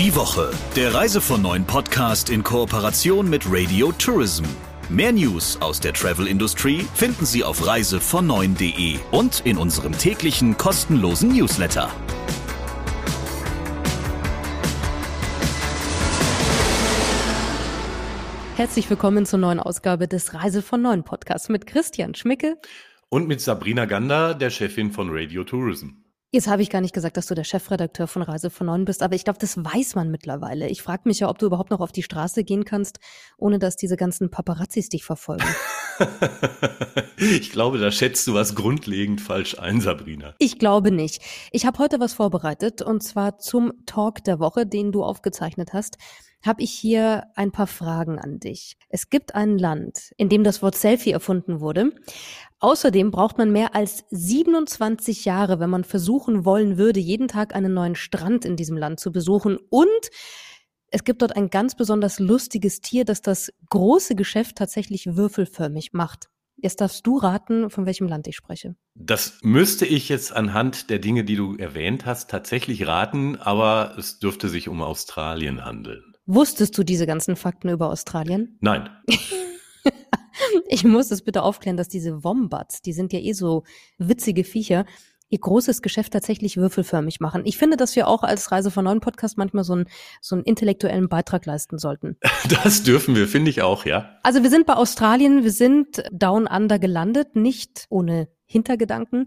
Die Woche, der Reise von neuen Podcast in Kooperation mit Radio Tourism. Mehr News aus der Travel Industry finden Sie auf reisevon9.de und in unserem täglichen kostenlosen Newsletter. Herzlich willkommen zur neuen Ausgabe des Reise von Neuen Podcasts mit Christian Schmicke und mit Sabrina Gander, der Chefin von Radio Tourism. Jetzt habe ich gar nicht gesagt, dass du der Chefredakteur von Reise von Neuen bist, aber ich glaube, das weiß man mittlerweile. Ich frage mich ja, ob du überhaupt noch auf die Straße gehen kannst, ohne dass diese ganzen Paparazzis dich verfolgen. ich glaube, da schätzt du was grundlegend falsch ein, Sabrina. Ich glaube nicht. Ich habe heute was vorbereitet und zwar zum Talk der Woche, den du aufgezeichnet hast habe ich hier ein paar Fragen an dich. Es gibt ein Land, in dem das Wort Selfie erfunden wurde. Außerdem braucht man mehr als 27 Jahre, wenn man versuchen wollen würde, jeden Tag einen neuen Strand in diesem Land zu besuchen. Und es gibt dort ein ganz besonders lustiges Tier, das das große Geschäft tatsächlich würfelförmig macht. Jetzt darfst du raten, von welchem Land ich spreche. Das müsste ich jetzt anhand der Dinge, die du erwähnt hast, tatsächlich raten, aber es dürfte sich um Australien handeln. Wusstest du diese ganzen Fakten über Australien? Nein. ich muss es bitte aufklären, dass diese Wombats, die sind ja eh so witzige Viecher, ihr großes Geschäft tatsächlich würfelförmig machen. Ich finde, dass wir auch als Reise von neuen Podcast manchmal so einen, so einen intellektuellen Beitrag leisten sollten. Das dürfen wir, finde ich auch, ja. Also wir sind bei Australien, wir sind down under gelandet, nicht ohne Hintergedanken.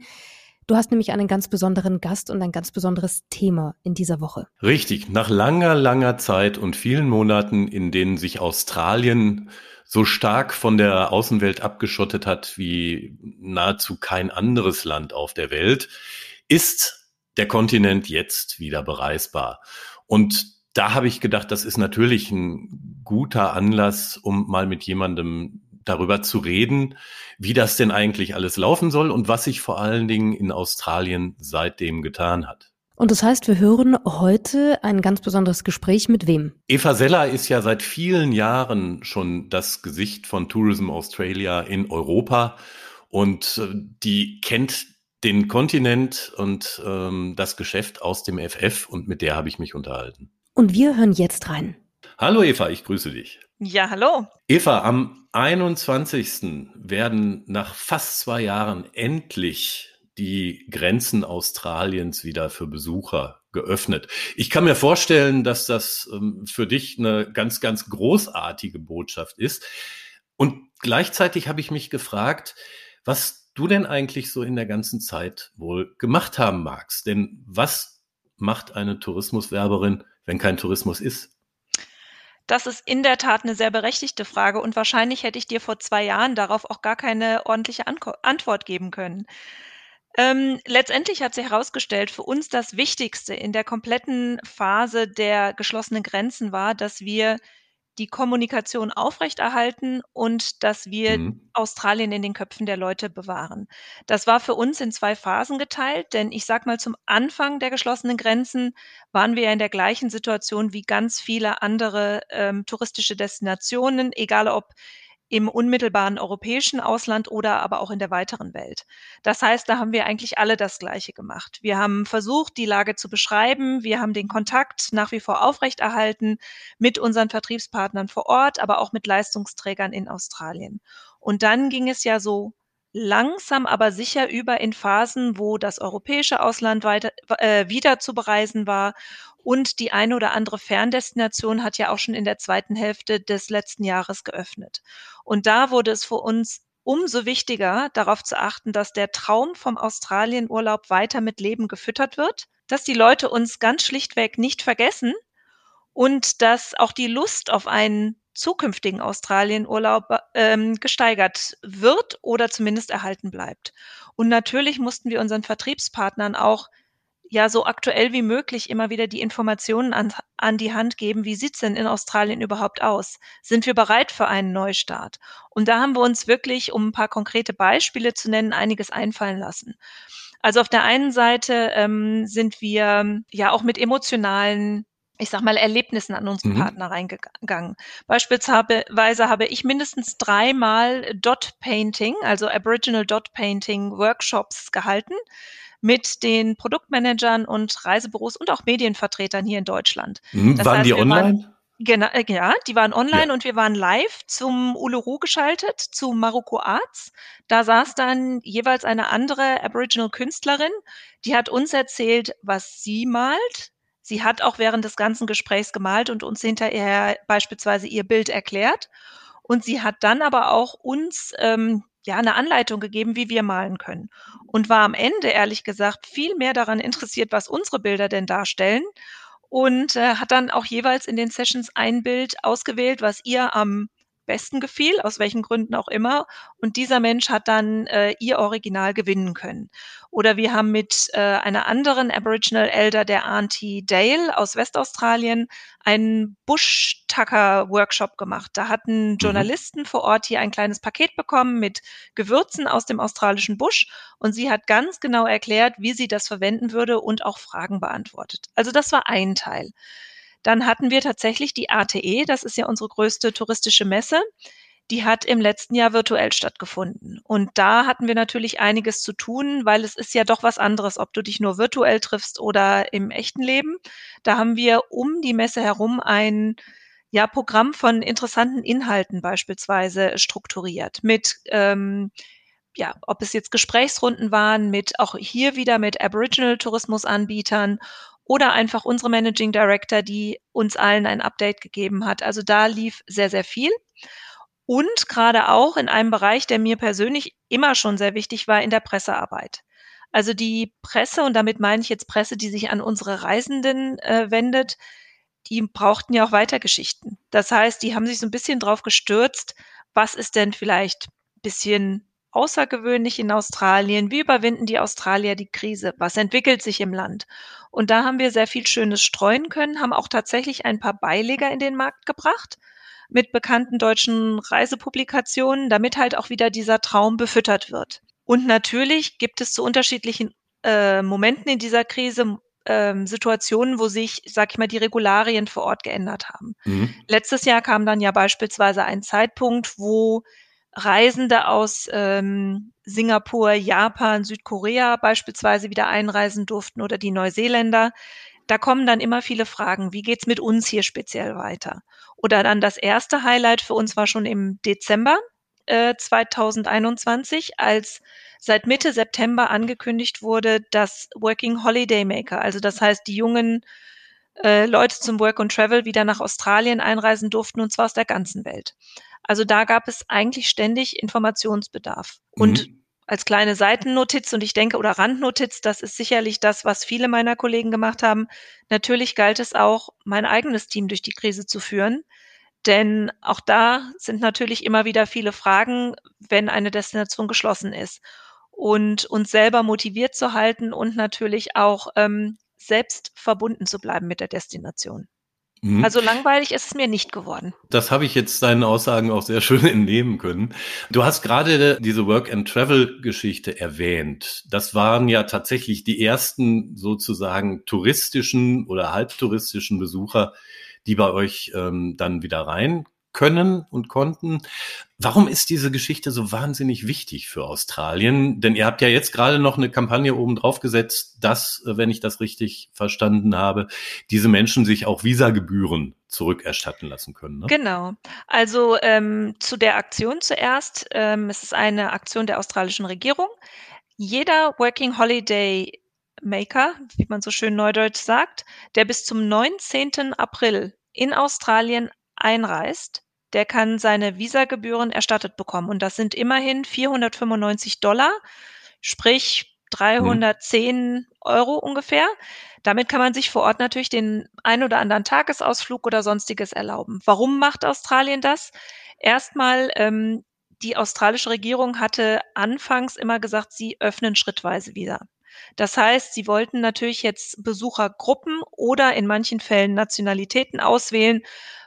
Du hast nämlich einen ganz besonderen Gast und ein ganz besonderes Thema in dieser Woche. Richtig, nach langer, langer Zeit und vielen Monaten, in denen sich Australien so stark von der Außenwelt abgeschottet hat wie nahezu kein anderes Land auf der Welt, ist der Kontinent jetzt wieder bereisbar. Und da habe ich gedacht, das ist natürlich ein guter Anlass, um mal mit jemandem darüber zu reden, wie das denn eigentlich alles laufen soll und was sich vor allen Dingen in Australien seitdem getan hat. Und das heißt, wir hören heute ein ganz besonderes Gespräch mit wem? Eva Seller ist ja seit vielen Jahren schon das Gesicht von Tourism Australia in Europa und äh, die kennt den Kontinent und ähm, das Geschäft aus dem FF und mit der habe ich mich unterhalten. Und wir hören jetzt rein. Hallo Eva, ich grüße dich. Ja, hallo. Eva, am 21. werden nach fast zwei Jahren endlich die Grenzen Australiens wieder für Besucher geöffnet. Ich kann mir vorstellen, dass das ähm, für dich eine ganz, ganz großartige Botschaft ist. Und gleichzeitig habe ich mich gefragt, was du denn eigentlich so in der ganzen Zeit wohl gemacht haben magst. Denn was macht eine Tourismuswerberin, wenn kein Tourismus ist? Das ist in der Tat eine sehr berechtigte Frage und wahrscheinlich hätte ich dir vor zwei Jahren darauf auch gar keine ordentliche Anko Antwort geben können. Ähm, letztendlich hat sich herausgestellt, für uns das Wichtigste in der kompletten Phase der geschlossenen Grenzen war, dass wir die Kommunikation aufrechterhalten und dass wir mhm. Australien in den Köpfen der Leute bewahren. Das war für uns in zwei Phasen geteilt, denn ich sag mal, zum Anfang der geschlossenen Grenzen waren wir ja in der gleichen Situation wie ganz viele andere ähm, touristische Destinationen, egal ob im unmittelbaren europäischen Ausland oder aber auch in der weiteren Welt. Das heißt, da haben wir eigentlich alle das Gleiche gemacht. Wir haben versucht, die Lage zu beschreiben. Wir haben den Kontakt nach wie vor aufrechterhalten mit unseren Vertriebspartnern vor Ort, aber auch mit Leistungsträgern in Australien. Und dann ging es ja so langsam aber sicher über in Phasen, wo das europäische Ausland weiter, äh, wieder zu bereisen war und die eine oder andere Ferndestination hat ja auch schon in der zweiten Hälfte des letzten Jahres geöffnet. Und da wurde es für uns umso wichtiger, darauf zu achten, dass der Traum vom Australienurlaub weiter mit Leben gefüttert wird, dass die Leute uns ganz schlichtweg nicht vergessen und dass auch die Lust auf einen zukünftigen Australienurlaub ähm, gesteigert wird oder zumindest erhalten bleibt. Und natürlich mussten wir unseren Vertriebspartnern auch ja so aktuell wie möglich immer wieder die Informationen an, an die Hand geben, wie sieht's denn in Australien überhaupt aus? Sind wir bereit für einen Neustart? Und da haben wir uns wirklich, um ein paar konkrete Beispiele zu nennen, einiges einfallen lassen. Also auf der einen Seite ähm, sind wir ja auch mit emotionalen ich sag mal, Erlebnissen an unsere mhm. Partner reingegangen. Beispielsweise habe ich mindestens dreimal Dot Painting, also Aboriginal Dot Painting Workshops gehalten mit den Produktmanagern und Reisebüros und auch Medienvertretern hier in Deutschland. Hm, waren heißt, die online? Waren, Genau, äh, ja, die waren online ja. und wir waren live zum Uluru geschaltet, zu Marokko Arts. Da saß dann jeweils eine andere Aboriginal Künstlerin, die hat uns erzählt, was sie malt. Sie hat auch während des ganzen Gesprächs gemalt und uns hinterher beispielsweise ihr Bild erklärt. Und sie hat dann aber auch uns ähm, ja eine Anleitung gegeben, wie wir malen können. Und war am Ende, ehrlich gesagt, viel mehr daran interessiert, was unsere Bilder denn darstellen und äh, hat dann auch jeweils in den Sessions ein Bild ausgewählt, was ihr am besten gefiel, aus welchen Gründen auch immer. Und dieser Mensch hat dann äh, ihr Original gewinnen können. Oder wir haben mit äh, einer anderen Aboriginal Elder, der Auntie Dale aus Westaustralien, einen Bush-Tucker-Workshop gemacht. Da hatten mhm. Journalisten vor Ort hier ein kleines Paket bekommen mit Gewürzen aus dem australischen Busch und sie hat ganz genau erklärt, wie sie das verwenden würde und auch Fragen beantwortet. Also das war ein Teil. Dann hatten wir tatsächlich die ATE, das ist ja unsere größte touristische Messe. Die hat im letzten Jahr virtuell stattgefunden. Und da hatten wir natürlich einiges zu tun, weil es ist ja doch was anderes, ob du dich nur virtuell triffst oder im echten Leben. Da haben wir um die Messe herum ein ja, Programm von interessanten Inhalten beispielsweise strukturiert mit ähm, ja, ob es jetzt Gesprächsrunden waren mit auch hier wieder mit Aboriginal Tourismusanbietern oder einfach unsere Managing Director, die uns allen ein Update gegeben hat. Also da lief sehr, sehr viel. Und gerade auch in einem Bereich, der mir persönlich immer schon sehr wichtig war, in der Pressearbeit. Also die Presse, und damit meine ich jetzt Presse, die sich an unsere Reisenden äh, wendet, die brauchten ja auch weiter Geschichten. Das heißt, die haben sich so ein bisschen drauf gestürzt, was ist denn vielleicht ein bisschen außergewöhnlich in Australien? Wie überwinden die Australier die Krise? Was entwickelt sich im Land? Und da haben wir sehr viel Schönes streuen können, haben auch tatsächlich ein paar Beileger in den Markt gebracht mit bekannten deutschen Reisepublikationen, damit halt auch wieder dieser Traum befüttert wird. Und natürlich gibt es zu unterschiedlichen äh, Momenten in dieser Krise ähm, Situationen, wo sich, sag ich mal, die Regularien vor Ort geändert haben. Mhm. Letztes Jahr kam dann ja beispielsweise ein Zeitpunkt, wo Reisende aus ähm, Singapur, Japan, Südkorea beispielsweise wieder einreisen durften oder die Neuseeländer. Da kommen dann immer viele Fragen, wie geht's mit uns hier speziell weiter? Oder dann das erste Highlight für uns war schon im Dezember äh, 2021, als seit Mitte September angekündigt wurde, dass Working Holiday Maker, also das heißt die jungen äh, Leute zum Work and Travel wieder nach Australien einreisen durften und zwar aus der ganzen Welt. Also da gab es eigentlich ständig Informationsbedarf. Und mhm. als kleine Seitennotiz und ich denke, oder Randnotiz, das ist sicherlich das, was viele meiner Kollegen gemacht haben. Natürlich galt es auch, mein eigenes Team durch die Krise zu führen. Denn auch da sind natürlich immer wieder viele Fragen, wenn eine Destination geschlossen ist. Und uns selber motiviert zu halten und natürlich auch ähm, selbst verbunden zu bleiben mit der Destination. Mhm. Also langweilig ist es mir nicht geworden. Das habe ich jetzt deinen Aussagen auch sehr schön entnehmen können. Du hast gerade diese Work-and-Travel-Geschichte erwähnt. Das waren ja tatsächlich die ersten sozusagen touristischen oder halbtouristischen Besucher, die bei euch ähm, dann wieder rein können und konnten. Warum ist diese Geschichte so wahnsinnig wichtig für Australien? Denn ihr habt ja jetzt gerade noch eine Kampagne oben drauf gesetzt, dass, äh, wenn ich das richtig verstanden habe, diese Menschen sich auch Visagebühren zurückerstatten lassen können. Ne? Genau. Also ähm, zu der Aktion zuerst. Ähm, es ist eine Aktion der australischen Regierung. Jeder Working Holiday Maker, wie man so schön neudeutsch sagt, der bis zum 19. April in Australien einreist, der kann seine Visagebühren erstattet bekommen. Und das sind immerhin 495 Dollar, sprich 310 mhm. Euro ungefähr. Damit kann man sich vor Ort natürlich den ein oder anderen Tagesausflug oder sonstiges erlauben. Warum macht Australien das? Erstmal, ähm, die australische Regierung hatte anfangs immer gesagt, sie öffnen schrittweise wieder. Das heißt, sie wollten natürlich jetzt Besuchergruppen oder in manchen Fällen Nationalitäten auswählen,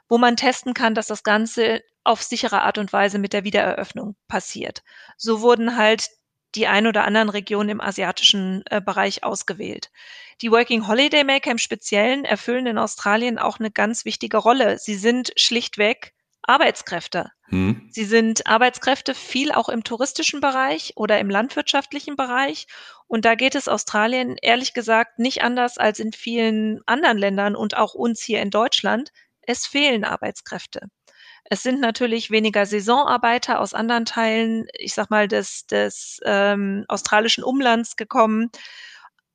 wo man testen kann, dass das Ganze auf sichere Art und Weise mit der Wiedereröffnung passiert. So wurden halt die ein oder anderen Regionen im asiatischen äh, Bereich ausgewählt. Die Working Holiday Maker im Speziellen erfüllen in Australien auch eine ganz wichtige Rolle. Sie sind schlichtweg Arbeitskräfte. Hm. Sie sind Arbeitskräfte viel auch im touristischen Bereich oder im landwirtschaftlichen Bereich. Und da geht es Australien ehrlich gesagt nicht anders als in vielen anderen Ländern und auch uns hier in Deutschland. Es fehlen Arbeitskräfte. Es sind natürlich weniger Saisonarbeiter aus anderen Teilen, ich sag mal, des, des ähm, australischen Umlands gekommen.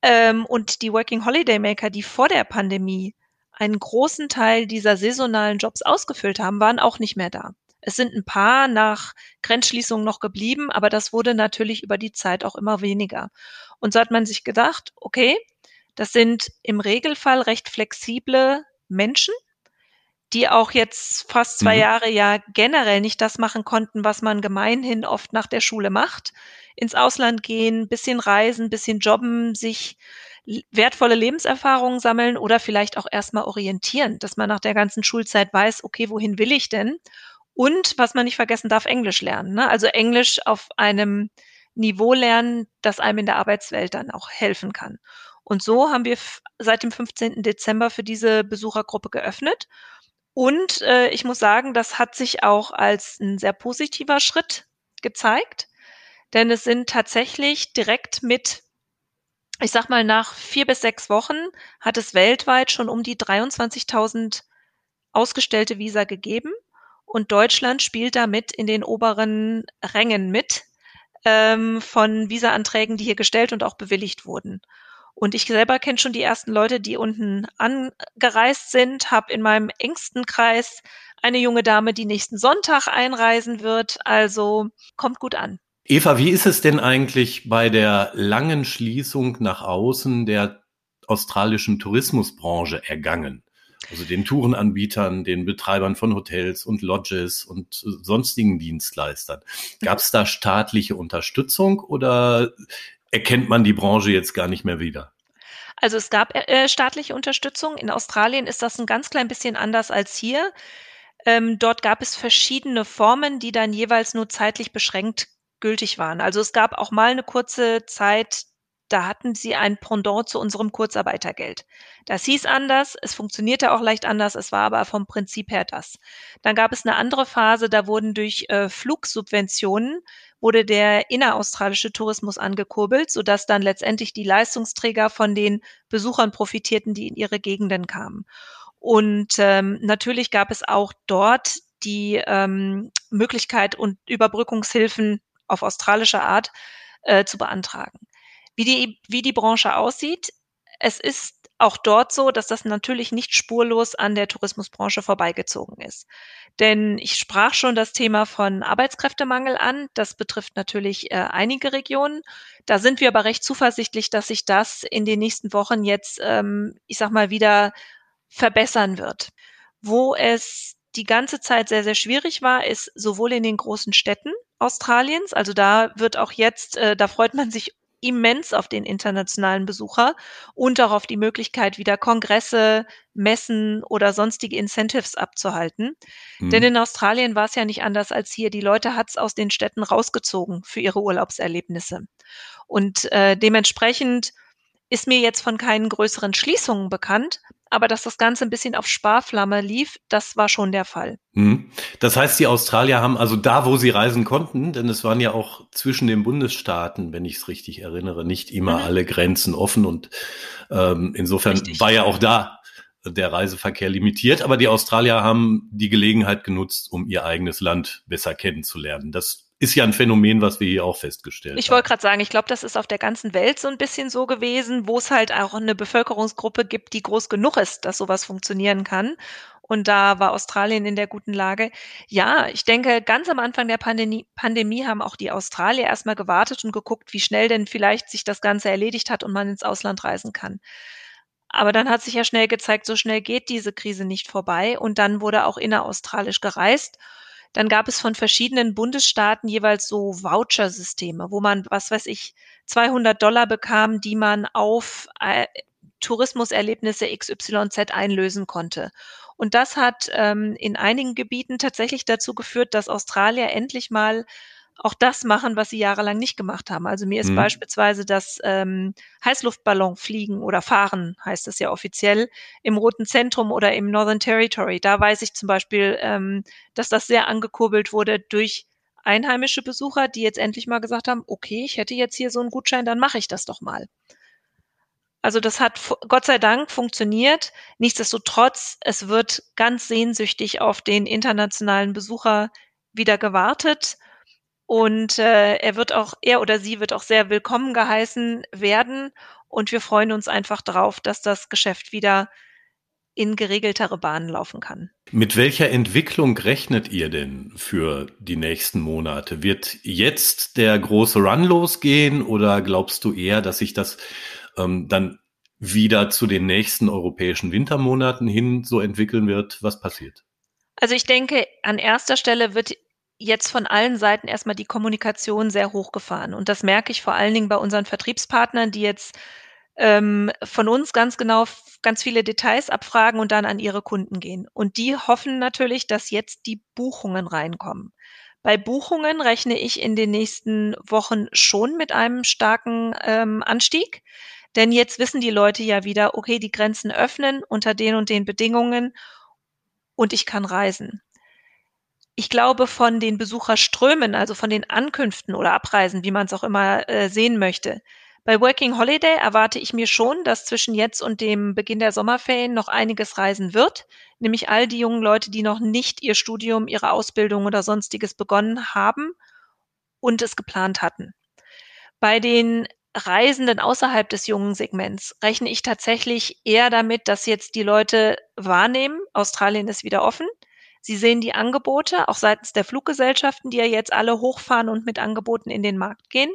Ähm, und die Working Holiday Maker, die vor der Pandemie einen großen Teil dieser saisonalen Jobs ausgefüllt haben, waren auch nicht mehr da. Es sind ein paar nach Grenzschließungen noch geblieben, aber das wurde natürlich über die Zeit auch immer weniger. Und so hat man sich gedacht, okay, das sind im Regelfall recht flexible Menschen, die auch jetzt fast zwei mhm. Jahre ja generell nicht das machen konnten, was man gemeinhin oft nach der Schule macht. Ins Ausland gehen, bisschen reisen, bisschen jobben, sich wertvolle Lebenserfahrungen sammeln oder vielleicht auch erstmal orientieren, dass man nach der ganzen Schulzeit weiß, okay, wohin will ich denn? Und was man nicht vergessen darf, Englisch lernen. Ne? Also Englisch auf einem Niveau lernen, das einem in der Arbeitswelt dann auch helfen kann. Und so haben wir seit dem 15. Dezember für diese Besuchergruppe geöffnet. Und äh, ich muss sagen, das hat sich auch als ein sehr positiver Schritt gezeigt, denn es sind tatsächlich direkt mit ich sag mal, nach vier bis sechs Wochen hat es weltweit schon um die 23.000 ausgestellte Visa gegeben. Und Deutschland spielt damit in den oberen Rängen mit ähm, von Visa-Anträgen, die hier gestellt und auch bewilligt wurden. Und ich selber kenne schon die ersten Leute, die unten angereist sind, habe in meinem engsten Kreis eine junge Dame, die nächsten Sonntag einreisen wird. Also kommt gut an. Eva, wie ist es denn eigentlich bei der langen Schließung nach außen der australischen Tourismusbranche ergangen? Also den Tourenanbietern, den Betreibern von Hotels und Lodges und sonstigen Dienstleistern. Gab es da staatliche Unterstützung oder erkennt man die Branche jetzt gar nicht mehr wieder? Also es gab äh, staatliche Unterstützung. In Australien ist das ein ganz klein bisschen anders als hier. Ähm, dort gab es verschiedene Formen, die dann jeweils nur zeitlich beschränkt gültig waren. Also es gab auch mal eine kurze Zeit, da hatten sie ein Pendant zu unserem Kurzarbeitergeld. Das hieß anders, es funktionierte auch leicht anders, es war aber vom Prinzip her das. Dann gab es eine andere Phase, da wurden durch äh, Flugsubventionen wurde der inneraustralische Tourismus angekurbelt, sodass dann letztendlich die Leistungsträger von den Besuchern profitierten, die in ihre Gegenden kamen. Und ähm, natürlich gab es auch dort die ähm, Möglichkeit und Überbrückungshilfen auf australische Art äh, zu beantragen. Wie die, wie die Branche aussieht, es ist auch dort so, dass das natürlich nicht spurlos an der Tourismusbranche vorbeigezogen ist. Denn ich sprach schon das Thema von Arbeitskräftemangel an. Das betrifft natürlich äh, einige Regionen. Da sind wir aber recht zuversichtlich, dass sich das in den nächsten Wochen jetzt, ähm, ich sag mal, wieder verbessern wird. Wo es die ganze Zeit sehr, sehr schwierig war, ist sowohl in den großen Städten Australiens, also da wird auch jetzt, äh, da freut man sich immens auf den internationalen Besucher und auch auf die Möglichkeit, wieder Kongresse, Messen oder sonstige Incentives abzuhalten. Mhm. Denn in Australien war es ja nicht anders als hier. Die Leute hat es aus den Städten rausgezogen für ihre Urlaubserlebnisse. Und äh, dementsprechend ist mir jetzt von keinen größeren Schließungen bekannt, aber dass das Ganze ein bisschen auf Sparflamme lief, das war schon der Fall. Hm. Das heißt, die Australier haben also da, wo sie reisen konnten, denn es waren ja auch zwischen den Bundesstaaten, wenn ich es richtig erinnere, nicht immer mhm. alle Grenzen offen und ähm, insofern richtig. war ja auch da der Reiseverkehr limitiert, aber die Australier haben die Gelegenheit genutzt, um ihr eigenes Land besser kennenzulernen. Das ist ja ein Phänomen, was wir hier auch festgestellt ich haben. Ich wollte gerade sagen, ich glaube, das ist auf der ganzen Welt so ein bisschen so gewesen, wo es halt auch eine Bevölkerungsgruppe gibt, die groß genug ist, dass sowas funktionieren kann. Und da war Australien in der guten Lage. Ja, ich denke, ganz am Anfang der Pandemie, Pandemie haben auch die Australier erstmal gewartet und geguckt, wie schnell denn vielleicht sich das Ganze erledigt hat und man ins Ausland reisen kann. Aber dann hat sich ja schnell gezeigt, so schnell geht diese Krise nicht vorbei. Und dann wurde auch inneraustralisch gereist. Dann gab es von verschiedenen Bundesstaaten jeweils so Voucher-Systeme, wo man, was weiß ich, 200 Dollar bekam, die man auf äh, Tourismuserlebnisse XYZ einlösen konnte. Und das hat ähm, in einigen Gebieten tatsächlich dazu geführt, dass Australier endlich mal auch das machen, was sie jahrelang nicht gemacht haben. Also mir ist Mhm. beispielsweise das ähm, Heißluftballon fliegen oder fahren, heißt es ja offiziell, im Roten Zentrum oder im Northern Territory. Da weiß ich zum Beispiel, ähm, dass das sehr angekurbelt wurde durch einheimische Besucher, die jetzt endlich mal gesagt haben, okay, ich hätte jetzt hier so einen Gutschein, dann mache ich das doch mal. Also das hat Gott sei Dank funktioniert. Nichtsdestotrotz, es wird ganz sehnsüchtig auf den internationalen Besucher wieder gewartet. Und äh, er wird auch, er oder sie wird auch sehr willkommen geheißen werden. Und wir freuen uns einfach darauf, dass das Geschäft wieder in geregeltere Bahnen laufen kann. Mit welcher Entwicklung rechnet ihr denn für die nächsten Monate? Wird jetzt der große Run losgehen oder glaubst du eher, dass sich das ähm, dann wieder zu den nächsten europäischen Wintermonaten hin so entwickeln wird? Was passiert? Also ich denke, an erster Stelle wird jetzt von allen Seiten erstmal die Kommunikation sehr hochgefahren. Und das merke ich vor allen Dingen bei unseren Vertriebspartnern, die jetzt ähm, von uns ganz genau ganz viele Details abfragen und dann an ihre Kunden gehen. Und die hoffen natürlich, dass jetzt die Buchungen reinkommen. Bei Buchungen rechne ich in den nächsten Wochen schon mit einem starken ähm, Anstieg. Denn jetzt wissen die Leute ja wieder, okay, die Grenzen öffnen unter den und den Bedingungen und ich kann reisen. Ich glaube, von den Besucherströmen, also von den Ankünften oder Abreisen, wie man es auch immer äh, sehen möchte, bei Working Holiday erwarte ich mir schon, dass zwischen jetzt und dem Beginn der Sommerferien noch einiges reisen wird, nämlich all die jungen Leute, die noch nicht ihr Studium, ihre Ausbildung oder sonstiges begonnen haben und es geplant hatten. Bei den Reisenden außerhalb des jungen Segments rechne ich tatsächlich eher damit, dass jetzt die Leute wahrnehmen, Australien ist wieder offen. Sie sehen die Angebote, auch seitens der Fluggesellschaften, die ja jetzt alle hochfahren und mit Angeboten in den Markt gehen.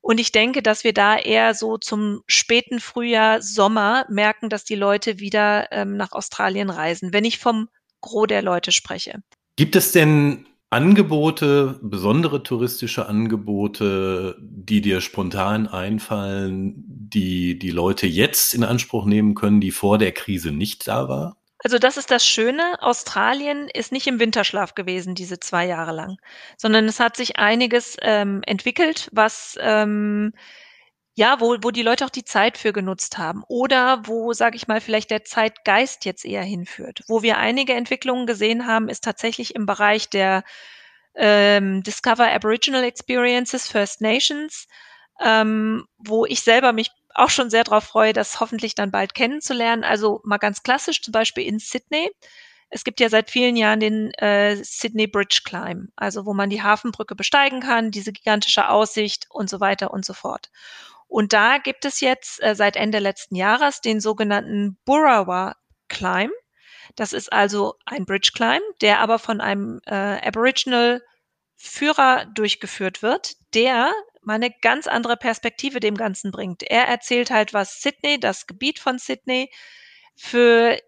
Und ich denke, dass wir da eher so zum späten Frühjahr, Sommer merken, dass die Leute wieder ähm, nach Australien reisen, wenn ich vom Gros der Leute spreche. Gibt es denn Angebote, besondere touristische Angebote, die dir spontan einfallen, die die Leute jetzt in Anspruch nehmen können, die vor der Krise nicht da war? Also das ist das Schöne. Australien ist nicht im Winterschlaf gewesen, diese zwei Jahre lang, sondern es hat sich einiges ähm, entwickelt, was ähm, ja, wo, wo die Leute auch die Zeit für genutzt haben oder wo, sage ich mal, vielleicht der Zeitgeist jetzt eher hinführt. Wo wir einige Entwicklungen gesehen haben, ist tatsächlich im Bereich der ähm, Discover Aboriginal Experiences, First Nations, ähm, wo ich selber mich auch schon sehr darauf freue, das hoffentlich dann bald kennenzulernen. Also mal ganz klassisch, zum Beispiel in Sydney. Es gibt ja seit vielen Jahren den äh, Sydney Bridge Climb, also wo man die Hafenbrücke besteigen kann, diese gigantische Aussicht und so weiter und so fort. Und da gibt es jetzt äh, seit Ende letzten Jahres den sogenannten Burrawa Climb. Das ist also ein Bridge Climb, der aber von einem äh, Aboriginal Führer durchgeführt wird, der mal eine ganz andere Perspektive dem Ganzen bringt. Er erzählt halt, was Sydney, das Gebiet von Sydney, für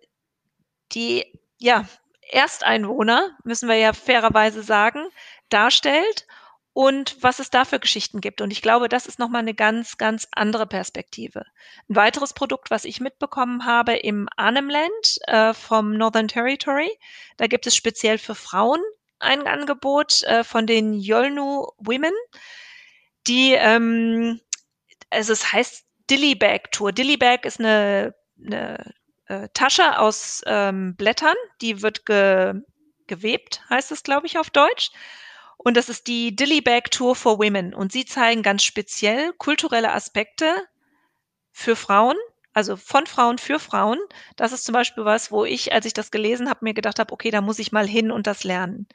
die ja, Ersteinwohner, müssen wir ja fairerweise sagen, darstellt und was es da für Geschichten gibt. Und ich glaube, das ist nochmal eine ganz, ganz andere Perspektive. Ein weiteres Produkt, was ich mitbekommen habe im Arnhem-Land äh, vom Northern Territory, da gibt es speziell für Frauen ein Angebot äh, von den Yolnu Women, die, ähm, also es heißt Dillybag Tour. Dillybag ist eine, eine äh, Tasche aus ähm, Blättern, die wird ge, gewebt, heißt es, glaube ich, auf Deutsch. Und das ist die Dillybag Tour for Women. Und sie zeigen ganz speziell kulturelle Aspekte für Frauen, also von Frauen für Frauen. Das ist zum Beispiel was, wo ich, als ich das gelesen habe, mir gedacht habe, okay, da muss ich mal hin und das lernen.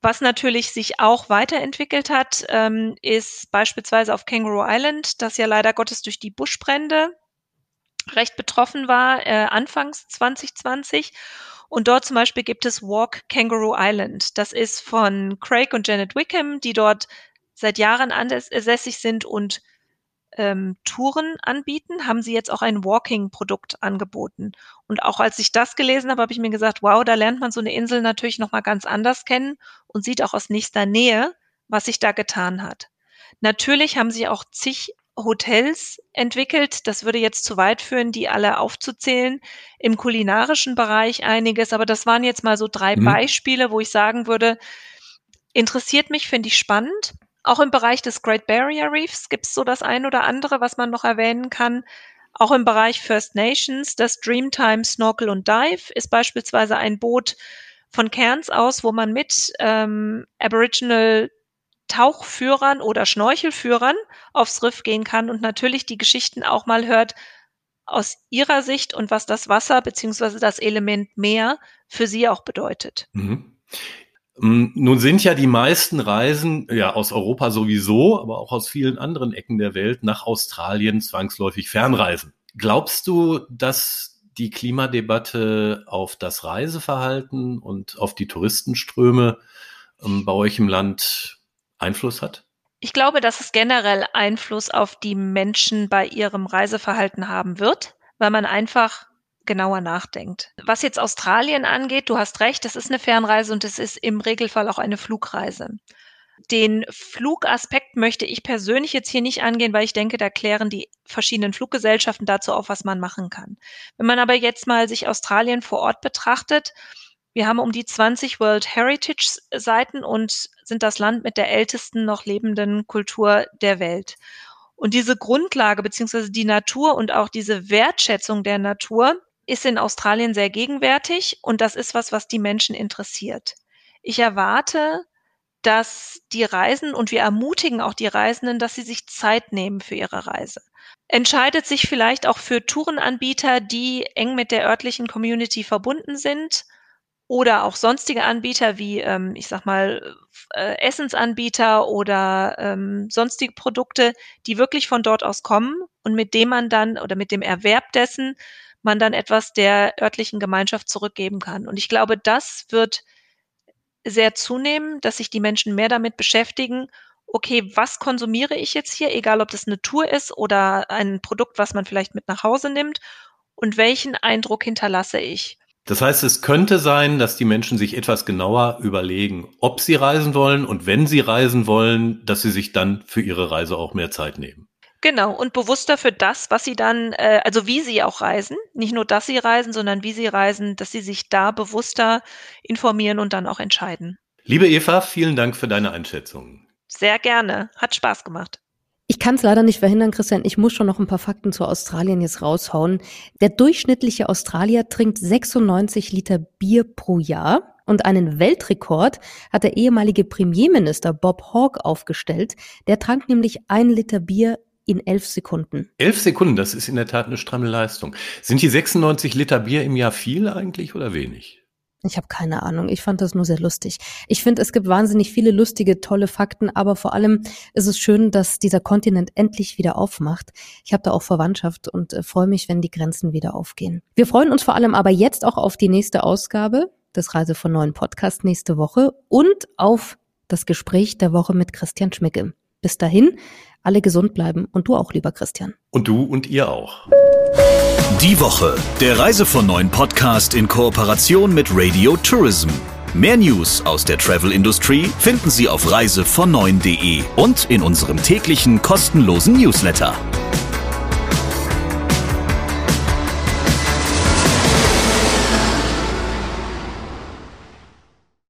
Was natürlich sich auch weiterentwickelt hat, ähm, ist beispielsweise auf Kangaroo Island, das ja leider Gottes durch die Buschbrände recht betroffen war, äh, anfangs 2020. Und dort zum Beispiel gibt es Walk Kangaroo Island. Das ist von Craig und Janet Wickham, die dort seit Jahren ansässig sind und ähm, Touren anbieten, haben sie jetzt auch ein Walking-Produkt angeboten. Und auch als ich das gelesen habe, habe ich mir gesagt, wow, da lernt man so eine Insel natürlich nochmal ganz anders kennen und sieht auch aus nächster Nähe, was sich da getan hat. Natürlich haben sie auch zig Hotels entwickelt. Das würde jetzt zu weit führen, die alle aufzuzählen. Im kulinarischen Bereich einiges, aber das waren jetzt mal so drei Mhm. Beispiele, wo ich sagen würde, Interessiert mich, finde ich spannend. Auch im Bereich des Great Barrier Reefs gibt es so das ein oder andere, was man noch erwähnen kann. Auch im Bereich First Nations, das Dreamtime Snorkel und Dive ist beispielsweise ein Boot von Cairns aus, wo man mit ähm, Aboriginal Tauchführern oder Schnorchelführern aufs Riff gehen kann und natürlich die Geschichten auch mal hört aus ihrer Sicht und was das Wasser beziehungsweise das Element Meer für sie auch bedeutet. Mhm. Nun sind ja die meisten Reisen ja aus Europa sowieso, aber auch aus vielen anderen Ecken der Welt nach Australien zwangsläufig Fernreisen. Glaubst du, dass die Klimadebatte auf das Reiseverhalten und auf die Touristenströme ähm, bei euch im Land Einfluss hat? Ich glaube, dass es generell Einfluss auf die Menschen bei ihrem Reiseverhalten haben wird, weil man einfach genauer nachdenkt. Was jetzt Australien angeht, du hast recht, es ist eine Fernreise und es ist im Regelfall auch eine Flugreise. Den Flugaspekt möchte ich persönlich jetzt hier nicht angehen, weil ich denke, da klären die verschiedenen Fluggesellschaften dazu auf, was man machen kann. Wenn man aber jetzt mal sich Australien vor Ort betrachtet, wir haben um die 20 World Heritage Seiten und sind das Land mit der ältesten noch lebenden Kultur der Welt. Und diese Grundlage beziehungsweise die Natur und auch diese Wertschätzung der Natur ist in Australien sehr gegenwärtig und das ist was, was die Menschen interessiert. Ich erwarte, dass die Reisen und wir ermutigen auch die Reisenden, dass sie sich Zeit nehmen für ihre Reise. Entscheidet sich vielleicht auch für Tourenanbieter, die eng mit der örtlichen Community verbunden sind oder auch sonstige Anbieter wie, ähm, ich sag mal, äh, Essensanbieter oder ähm, sonstige Produkte, die wirklich von dort aus kommen und mit dem man dann oder mit dem Erwerb dessen man dann etwas der örtlichen Gemeinschaft zurückgeben kann. Und ich glaube, das wird sehr zunehmen, dass sich die Menschen mehr damit beschäftigen, okay, was konsumiere ich jetzt hier, egal ob das eine Tour ist oder ein Produkt, was man vielleicht mit nach Hause nimmt und welchen Eindruck hinterlasse ich. Das heißt, es könnte sein, dass die Menschen sich etwas genauer überlegen, ob sie reisen wollen und wenn sie reisen wollen, dass sie sich dann für ihre Reise auch mehr Zeit nehmen. Genau, und bewusster für das, was sie dann, äh, also wie sie auch reisen, nicht nur, dass sie reisen, sondern wie sie reisen, dass sie sich da bewusster informieren und dann auch entscheiden. Liebe Eva, vielen Dank für deine Einschätzung. Sehr gerne, hat Spaß gemacht. Ich kann es leider nicht verhindern, Christian. Ich muss schon noch ein paar Fakten zu Australien jetzt raushauen. Der durchschnittliche Australier trinkt 96 Liter Bier pro Jahr. Und einen Weltrekord hat der ehemalige Premierminister Bob Hawke aufgestellt. Der trank nämlich ein Liter Bier in elf Sekunden. Elf Sekunden, das ist in der Tat eine stramme Leistung. Sind die 96 Liter Bier im Jahr viel eigentlich oder wenig? Ich habe keine Ahnung. Ich fand das nur sehr lustig. Ich finde, es gibt wahnsinnig viele lustige, tolle Fakten, aber vor allem ist es schön, dass dieser Kontinent endlich wieder aufmacht. Ich habe da auch Verwandtschaft und äh, freue mich, wenn die Grenzen wieder aufgehen. Wir freuen uns vor allem aber jetzt auch auf die nächste Ausgabe des Reise von neuen Podcast nächste Woche und auf das Gespräch der Woche mit Christian Schmicke. Bis dahin, alle gesund bleiben und du auch, lieber Christian. Und du und ihr auch. Die Woche, der Reise von neuen Podcast in Kooperation mit Radio Tourism. Mehr News aus der Travel Industry finden Sie auf reisevon und in unserem täglichen kostenlosen Newsletter.